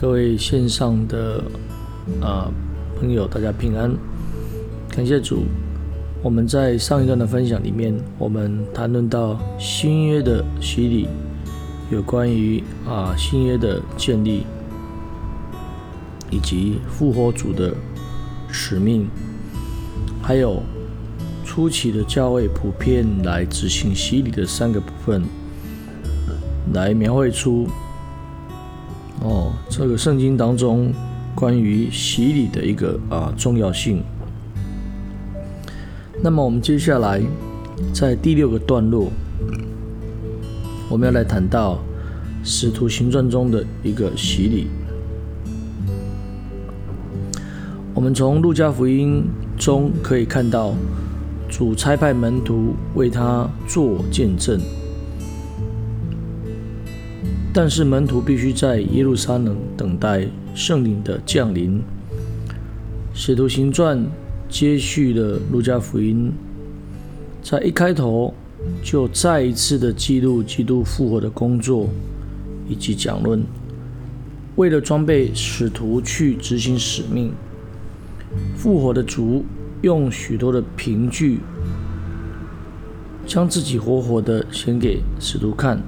各位线上的啊朋友，大家平安，感谢主。我们在上一段的分享里面，我们谈论到新约的洗礼，有关于啊新约的建立，以及复活主的使命，还有初期的教会普遍来执行洗礼的三个部分，来描绘出。哦，这个圣经当中关于洗礼的一个啊重要性。那么我们接下来在第六个段落，我们要来谈到使徒行传中的一个洗礼。我们从路加福音中可以看到，主差派门徒为他做见证。但是门徒必须在耶路撒冷等待圣灵的降临。使徒行传接续的路加福音，在一开头就再一次的记录基督复活的工作以及讲论。为了装备使徒去执行使命，复活的主用许多的凭据，将自己活活的显给使徒看。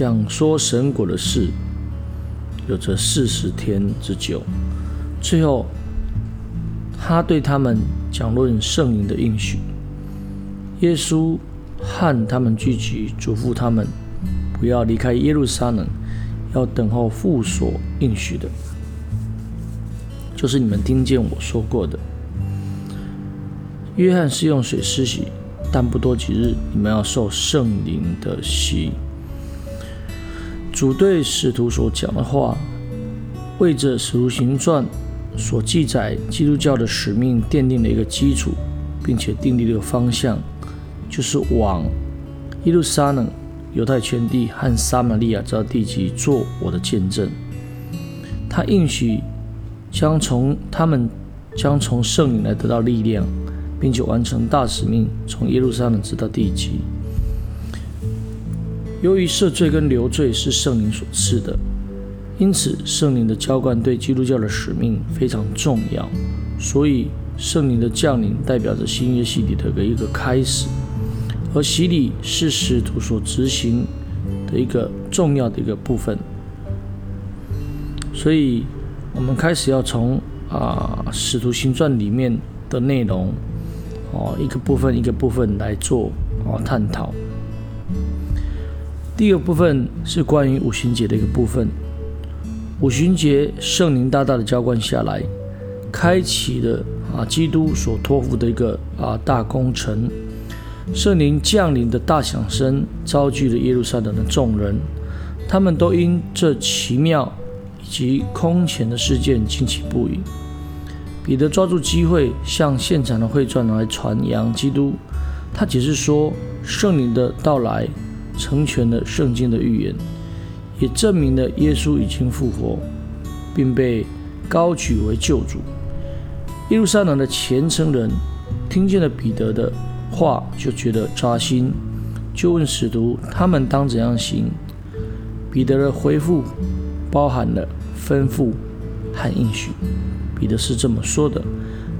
讲说神果的事，有着四十天之久。最后，他对他们讲论圣灵的应许。耶稣和他们聚集，嘱咐他们不要离开耶路撒冷，要等候父所应许的，就是你们听见我说过的。约翰是用水施洗，但不多几日，你们要受圣灵的洗。主对使徒所讲的话，为着《使徒行传》所记载基督教的使命奠定了一个基础，并且订立了一个方向，就是往耶路撒冷、犹太全地和撒玛利亚这地级做我的见证。他应许将从他们将从圣灵来得到力量，并且完成大使命，从耶路撒冷直到地极。由于赦罪跟流罪是圣灵所赐的，因此圣灵的浇灌对基督教的使命非常重要。所以圣灵的降临代表着新约洗礼的一个开始，而洗礼是使徒所执行的一个重要的一个部分。所以，我们开始要从啊使徒行传里面的内容哦一个部分一个部分来做哦探讨。第二部分是关于五旬节的一个部分。五旬节圣灵大大的浇灌下来，开启了啊基督所托付的一个啊大工程。圣灵降临的大响声招聚了耶路撒冷的众人，他们都因这奇妙以及空前的事件惊奇不已。彼得抓住机会向现场的会众来传扬基督。他解释说，圣灵的到来。成全了圣经的预言，也证明了耶稣已经复活，并被高举为救主。耶路撒冷的虔诚人听见了彼得的话，就觉得扎心，就问使徒他们当怎样行。彼得的回复包含了吩咐和应许。彼得是这么说的：“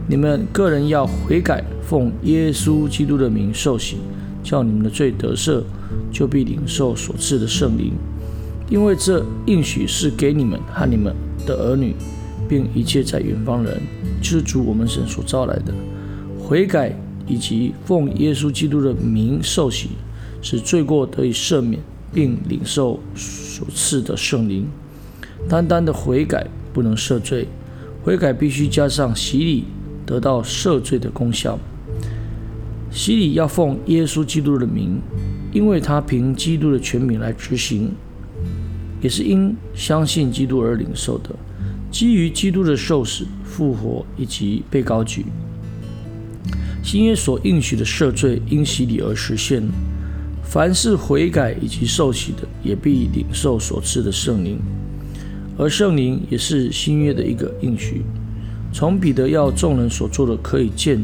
你们个人要悔改，奉耶稣基督的名受洗，叫你们的罪得赦。”就必领受所赐的圣灵，因为这应许是给你们和你们的儿女，并一切在远方人，就是主我们神所招来的。悔改以及奉耶稣基督的名受洗，使罪过得以赦免，并领受所赐的圣灵。单单的悔改不能赦罪，悔改必须加上洗礼，得到赦罪的功效。洗礼要奉耶稣基督的名。因为他凭基督的权柄来执行，也是因相信基督而领受的。基于基督的受死、复活以及被高举，新约所应许的赦罪因洗礼而实现。凡是悔改以及受洗的，也必领受所赐的圣灵。而圣灵也是新约的一个应许。从彼得要众人所做的可以见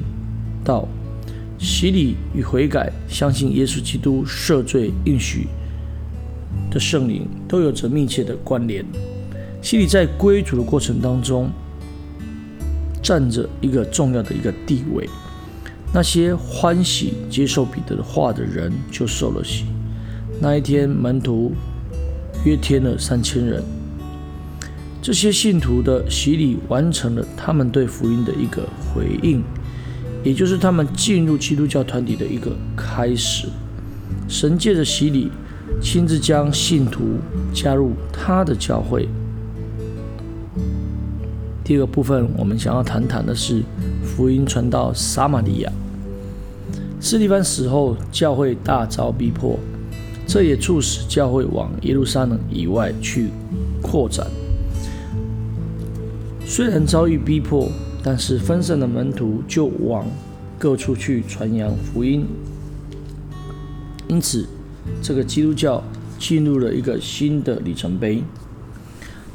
到。洗礼与悔改，相信耶稣基督赦罪应许的圣灵都有着密切的关联。洗礼在归主的过程当中，占着一个重要的一个地位。那些欢喜接受彼得的话的人就受了洗。那一天，门徒约添了三千人。这些信徒的洗礼完成了他们对福音的一个回应，也就是他们进入基督教团体的一个开始。神借着洗礼，亲自将信徒加入他的教会。第二个部分，我们想要谈谈的是福音传到撒玛利亚。斯蒂芬死后，教会大遭逼迫，这也促使教会往耶路撒冷以外去扩展。虽然遭遇逼迫，但是分散的门徒就往各处去传扬福音。因此，这个基督教进入了一个新的里程碑。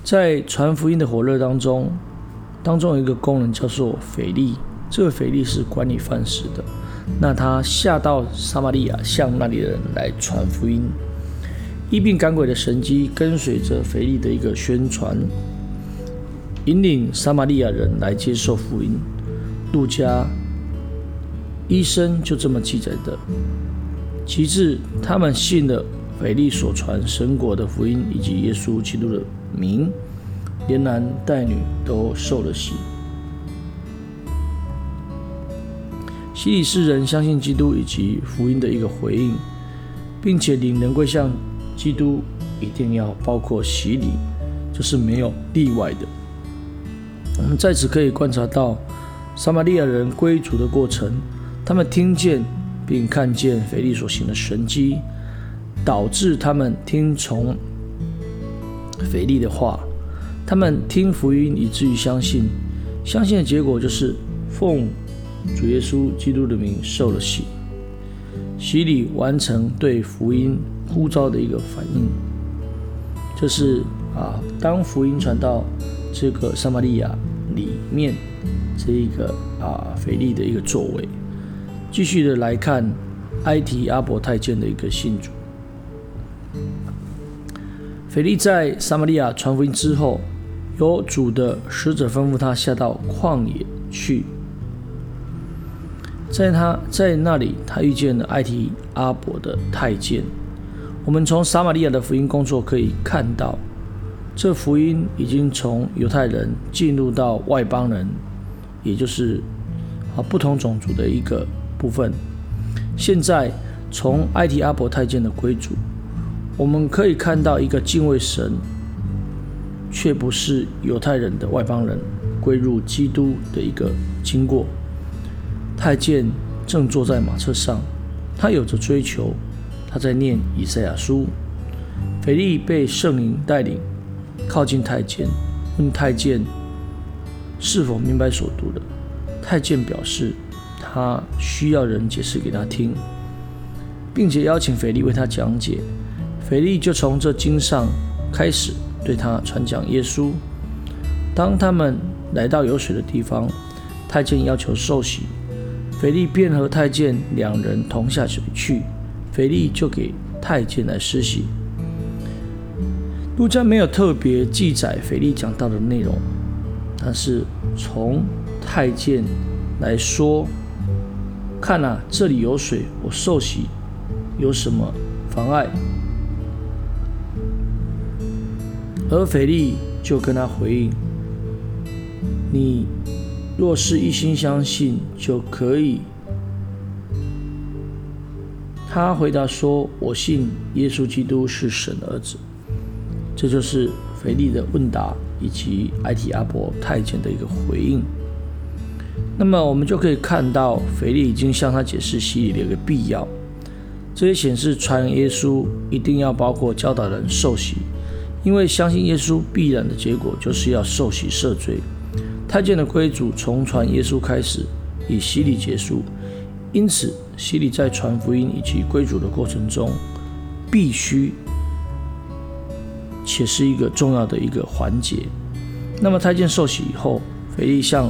在传福音的火热当中。当中有一个工人叫做腓力，这个腓力是管理饭食的。那他下到撒玛利亚，向那里的人来传福音，一病赶鬼的神迹跟随着腓力的一个宣传，引领撒玛利亚人来接受福音。路加医生就这么记载的。其次，他们信了腓力所传神国的福音，以及耶稣基督的名。连男带女都受了洗。洗礼是人相信基督以及福音的一个回应，并且领人归向基督，一定要包括洗礼，这是没有例外的。我们在此可以观察到撒玛利亚人归主的过程，他们听见并看见腓力所行的神迹，导致他们听从腓力的话。他们听福音，以至于相信，相信的结果就是奉主耶稣基督的名受了洗，洗礼完成对福音呼召的一个反应。这是啊，当福音传到这个撒玛利亚里面，这一个啊腓力的一个作为。继续的来看埃提阿伯太监的一个信主，腓力在撒玛利亚传福音之后。有主的使者吩咐他下到旷野去，在他在那里，他遇见了埃提阿伯的太监。我们从撒玛利亚的福音工作可以看到，这福音已经从犹太人进入到外邦人，也就是啊不同种族的一个部分。现在从埃提阿伯太监的归主，我们可以看到一个敬畏神。却不是犹太人的外邦人归入基督的一个经过。太监正坐在马车上，他有着追求，他在念以赛亚书。腓力被圣灵带领，靠近太监，问太监是否明白所读的。太监表示他需要人解释给他听，并且邀请腓力为他讲解。腓力就从这经上开始。对他传讲耶稣。当他们来到有水的地方，太监要求受洗，腓力便和太监两人同下水去，腓力就给太监来施洗。路加没有特别记载腓力讲到的内容，但是从太监来说，看啊，这里有水，我受洗有什么妨碍？而腓力就跟他回应：“你若是一心相信，就可以。”他回答说：“我信耶稣基督是神的儿子。”这就是腓力的问答以及埃提阿伯太监的一个回应。那么我们就可以看到，腓力已经向他解释洗礼的一个必要。这也显示传耶稣一定要包括教导人受洗。因为相信耶稣必然的结果就是要受洗赦罪。太监的归主从传耶稣开始，以洗礼结束。因此，洗礼在传福音以及归主的过程中，必须且是一个重要的一个环节。那么，太监受洗以后，腓力向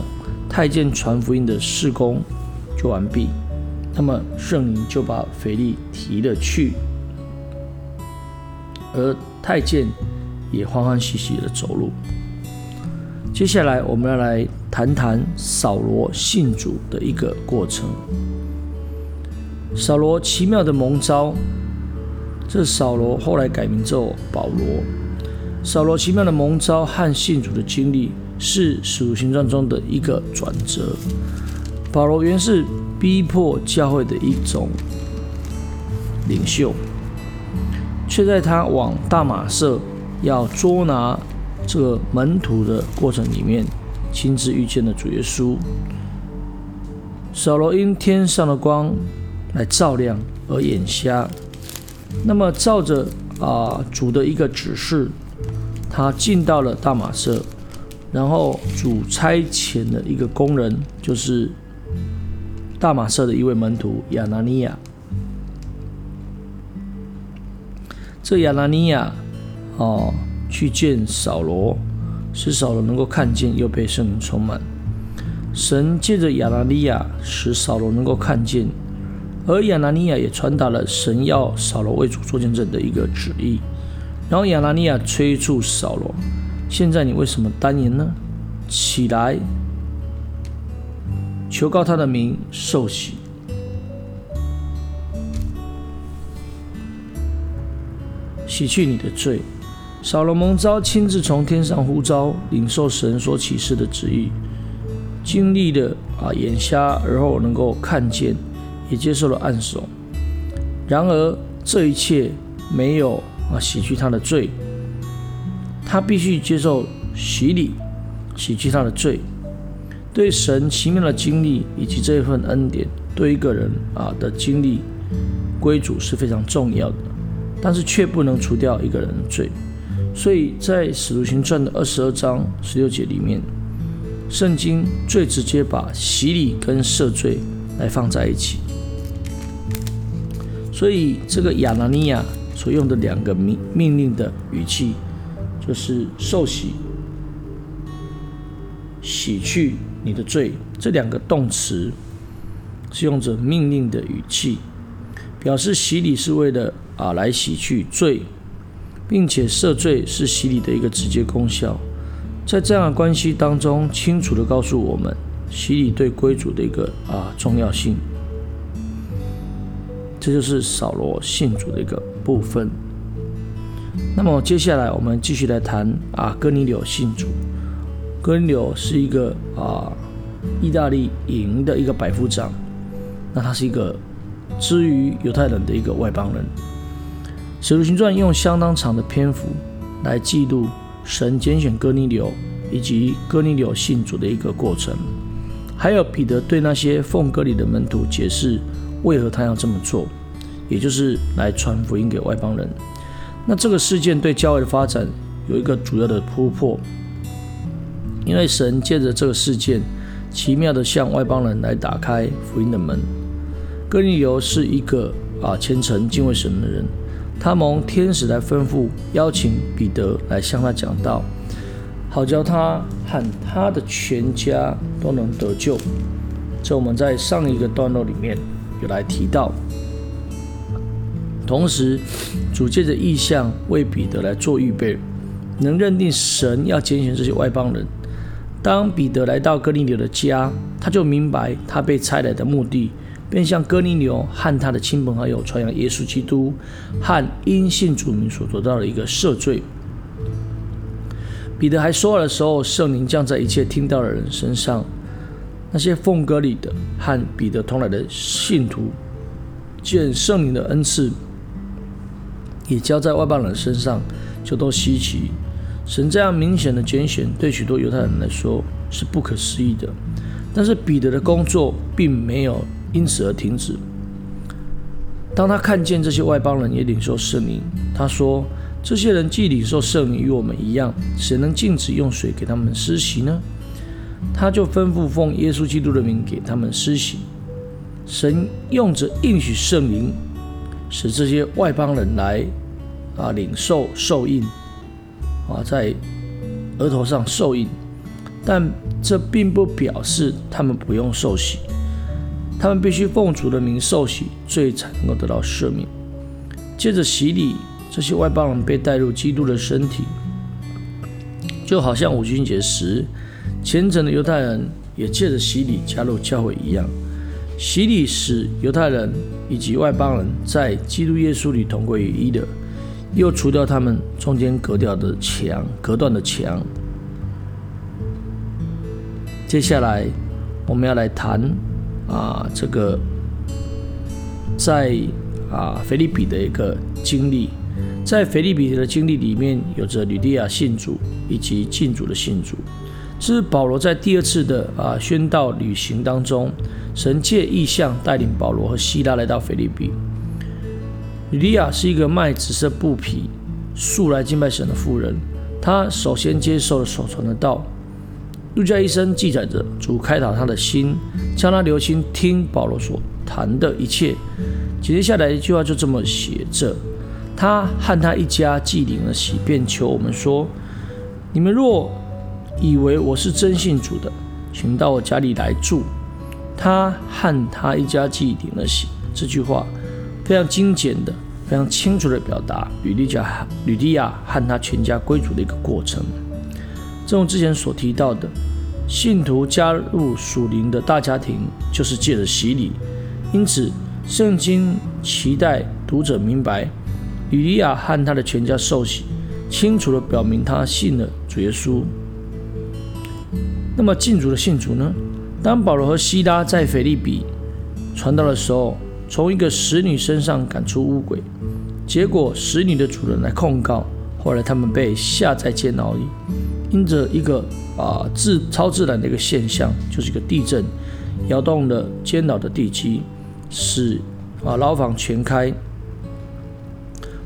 太监传福音的事工就完毕。那么，圣灵就把腓力提了去。而太监也欢欢喜喜的走路。接下来，我们要来谈谈扫罗信主的一个过程。扫罗奇妙的蒙召，这扫罗后来改名做保罗。扫罗奇妙的蒙召和信主的经历，是使徒行传中的一个转折。保罗原是逼迫教会的一种领袖，却在他往大马色要捉拿这个门徒的过程里面，亲自遇见了主耶稣。扫罗因天上的光来照亮而眼瞎，那么照着啊主的一个指示，他进到了大马色，然后主差遣的一个工人就是。大马色的一位门徒亚拿尼亚，这亚拿尼亚哦，去见扫罗，使扫罗能够看见，又被圣灵充满。神借着亚拿尼亚使扫罗能够看见，而亚拿尼亚也传达了神要扫罗为主做见证的一个旨意。然后亚拿尼亚催促扫罗：“现在你为什么单言呢？起来！”求告他的名，受洗，洗去你的罪。扫罗蒙召，亲自从天上呼召，领受神所启示的旨意，经历了啊眼瞎，而后能够看见，也接受了暗手。然而这一切没有啊洗去他的罪，他必须接受洗礼，洗去他的罪。对神奇妙的经历以及这一份恩典，对一个人啊的经历归主是非常重要的，但是却不能除掉一个人的罪。所以在使徒行传的二十二章十六节里面，圣经最直接把洗礼跟赦罪来放在一起。所以这个亚拿尼亚所用的两个命命令的语气，就是受洗、洗去。你的罪这两个动词是用着命令的语气，表示洗礼是为了啊来洗去罪，并且赦罪是洗礼的一个直接功效。在这样的关系当中，清楚的告诉我们洗礼对归主的一个啊重要性。这就是扫罗信主的一个部分。那么接下来我们继续来谈啊哥尼流信主。哥尼流是一个啊，意大利营的一个百夫长，那他是一个之于犹太人的一个外邦人。使徒行传用相当长的篇幅来记录神拣选哥尼流以及哥尼流信主的一个过程，还有彼得对那些奉哥里的门徒解释为何他要这么做，也就是来传福音给外邦人。那这个事件对教会的发展有一个主要的突破。因为神借着这个事件，奇妙的向外邦人来打开福音的门。哥尼流是一个啊虔诚敬畏神的人，他蒙天使来吩咐邀请彼得来向他讲道，好叫他和他的全家都能得救。这我们在上一个段落里面有来提到。同时，主借着意象为彼得来做预备，能认定神要拣选这些外邦人。当彼得来到哥尼流的家，他就明白他被差来的目的，便向哥尼流和他的亲朋好友传扬耶稣基督和因信主名所得到的一个赦罪。彼得还说话的时候，圣灵降在一切听到的人身上，那些奉割礼的和彼得同来的信徒，见圣灵的恩赐也交在外邦人身上，就都稀奇。神这样明显的拣选，对许多犹太人来说是不可思议的。但是彼得的工作并没有因此而停止。当他看见这些外邦人也领受圣灵，他说：“这些人既领受圣灵与我们一样，谁能禁止用水给他们施洗呢？”他就吩咐奉耶稣基督的名给他们施洗。神用着应许圣灵，使这些外邦人来啊领受受印。啊，在额头上受印，但这并不表示他们不用受洗，他们必须奉主的名受洗，罪才能够得到赦免。借着洗礼这些外邦人被带入基督的身体，就好像五旬节时虔诚的犹太人也借着洗礼加入教会一样。洗礼使犹太人以及外邦人在基督耶稣里同归于一的，又除掉他们中间隔掉的墙、隔断的墙。接下来我们要来谈啊，这个在啊腓利比的一个经历，在腓利比的经历里面，有着吕利亚信主以及禁主的信主。这是保罗在第二次的啊宣道旅行当中。神借意象带领保罗和希拉来到腓利比。吕利亚是一个卖紫色布匹、素来敬拜神的妇人。她首先接受了所传的道。路加医生记载着主开导他的心，将他留心听保罗所谈的一切。紧接下来一句话就这么写着：他和他一家既领了喜，便求我们说：“你们若以为我是真信主的，请到我家里来住。”他和他一家既领了喜，这句话非常精简的、非常清楚的表达吕利亚、吕利亚和他全家归主的一个过程。正如之前所提到的，信徒加入属灵的大家庭，就是借着洗礼。因此，圣经期待读者明白，吕利亚和他的全家受洗，清楚的表明他信了主耶稣。那么，敬主的信主呢？当保罗和希拉在腓利比传道的时候，从一个使女身上赶出乌鬼，结果使女的主人来控告，后来他们被下在监牢里，因着一个啊自超自然的一个现象，就是一个地震，摇动了监牢的地基，使啊牢房全开，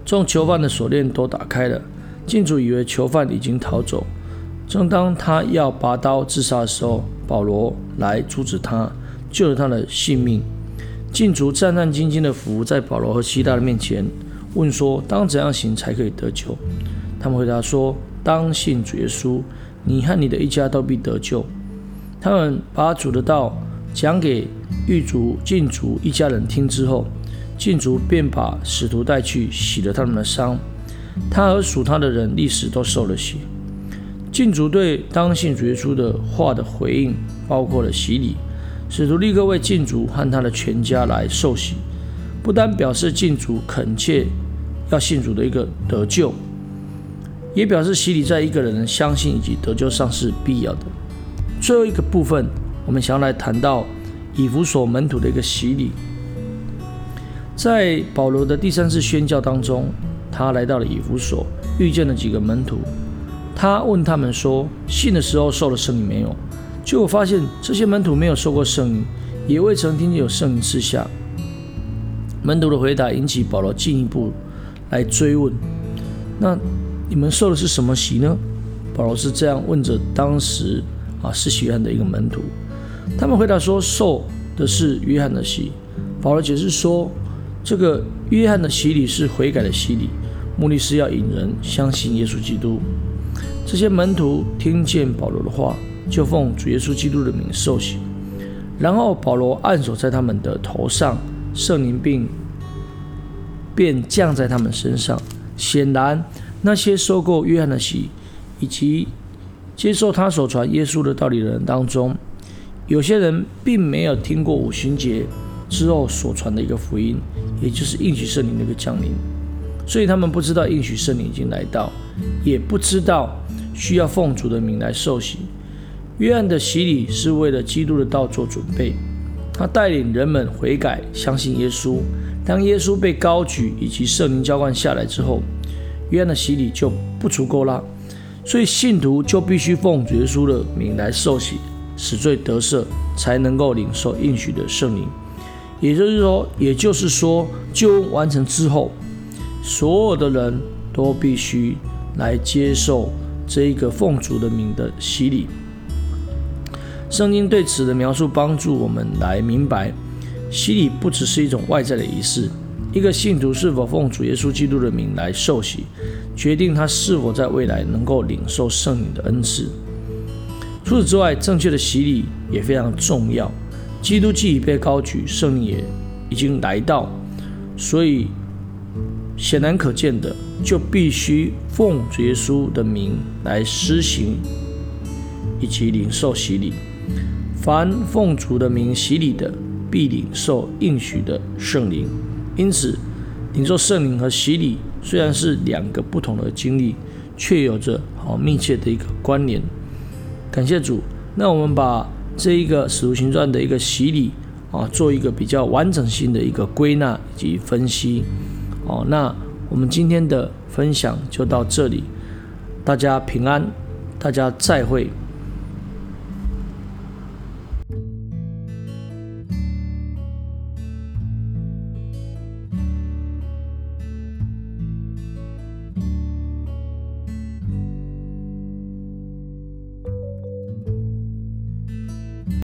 众囚犯的锁链都打开了，禁主以为囚犯已经逃走，正当他要拔刀自杀的时候。保罗来阻止他，救了他的性命。禁足战战兢兢地伏在保罗和希拉的面前，问说：“当怎样行才可以得救？”他们回答说：“当信主耶稣，你和你的一家都必得救。”他们把主的道讲给狱卒、禁足一家人听之后，禁足便把使徒带去洗了他们的伤。他和属他的人立时都受了洗。禁足对当信主耶稣的话的回应，包括了洗礼，使徒立刻为禁主和他的全家来受洗，不单表示禁主恳切要信主的一个得救，也表示洗礼在一个人相信以及得救上是必要的。最后一个部分，我们想要来谈到以弗所门徒的一个洗礼，在保罗的第三次宣教当中，他来到了以弗所，遇见了几个门徒。他问他们说：“信的时候受了圣灵没有？”结果发现这些门徒没有受过圣灵，也未曾听见有圣灵之下。门徒的回答引起保罗进一步来追问：“那你们受的是什么洗呢？”保罗是这样问着当时啊是约翰的一个门徒。他们回答说：“受的是约翰的洗。”保罗解释说：“这个约翰的洗礼是悔改的洗礼，目的是要引人相信耶稣基督。”这些门徒听见保罗的话，就奉主耶稣基督的名受洗。然后保罗按手在他们的头上，圣灵并便降在他们身上。显然，那些受过约翰的洗，以及接受他所传耶稣的道理的人当中，有些人并没有听过五旬节之后所传的一个福音，也就是应许圣灵的一个降临，所以他们不知道应许圣灵已经来到，也不知道。需要奉主的名来受洗。约翰的洗礼是为了基督的道做准备，他带领人们悔改，相信耶稣。当耶稣被高举以及圣灵浇灌下来之后，约翰的洗礼就不足够了，所以信徒就必须奉耶稣的名来受洗，使罪得赦，才能够领受应许的圣灵。也就是说，也就是说，救恩完成之后，所有的人都必须来接受。这一个奉主的名的洗礼，圣经对此的描述帮助我们来明白，洗礼不只是一种外在的仪式。一个信徒是否奉主耶稣基督的名来受洗，决定他是否在未来能够领受圣灵的恩赐。除此之外，正确的洗礼也非常重要。基督既已被高举，圣灵也已经来到，所以显然可见的，就必须奉主耶稣的名来施行以及领受洗礼。凡奉主的名洗礼的，必领受应许的圣灵。因此，领受圣灵和洗礼虽然是两个不同的经历，却有着好密切的一个关联。感谢主。那我们把这一个使徒行传的一个洗礼啊，做一个比较完整性的一个归纳以及分析。哦，那我们今天的分享就到这里，大家平安，大家再会。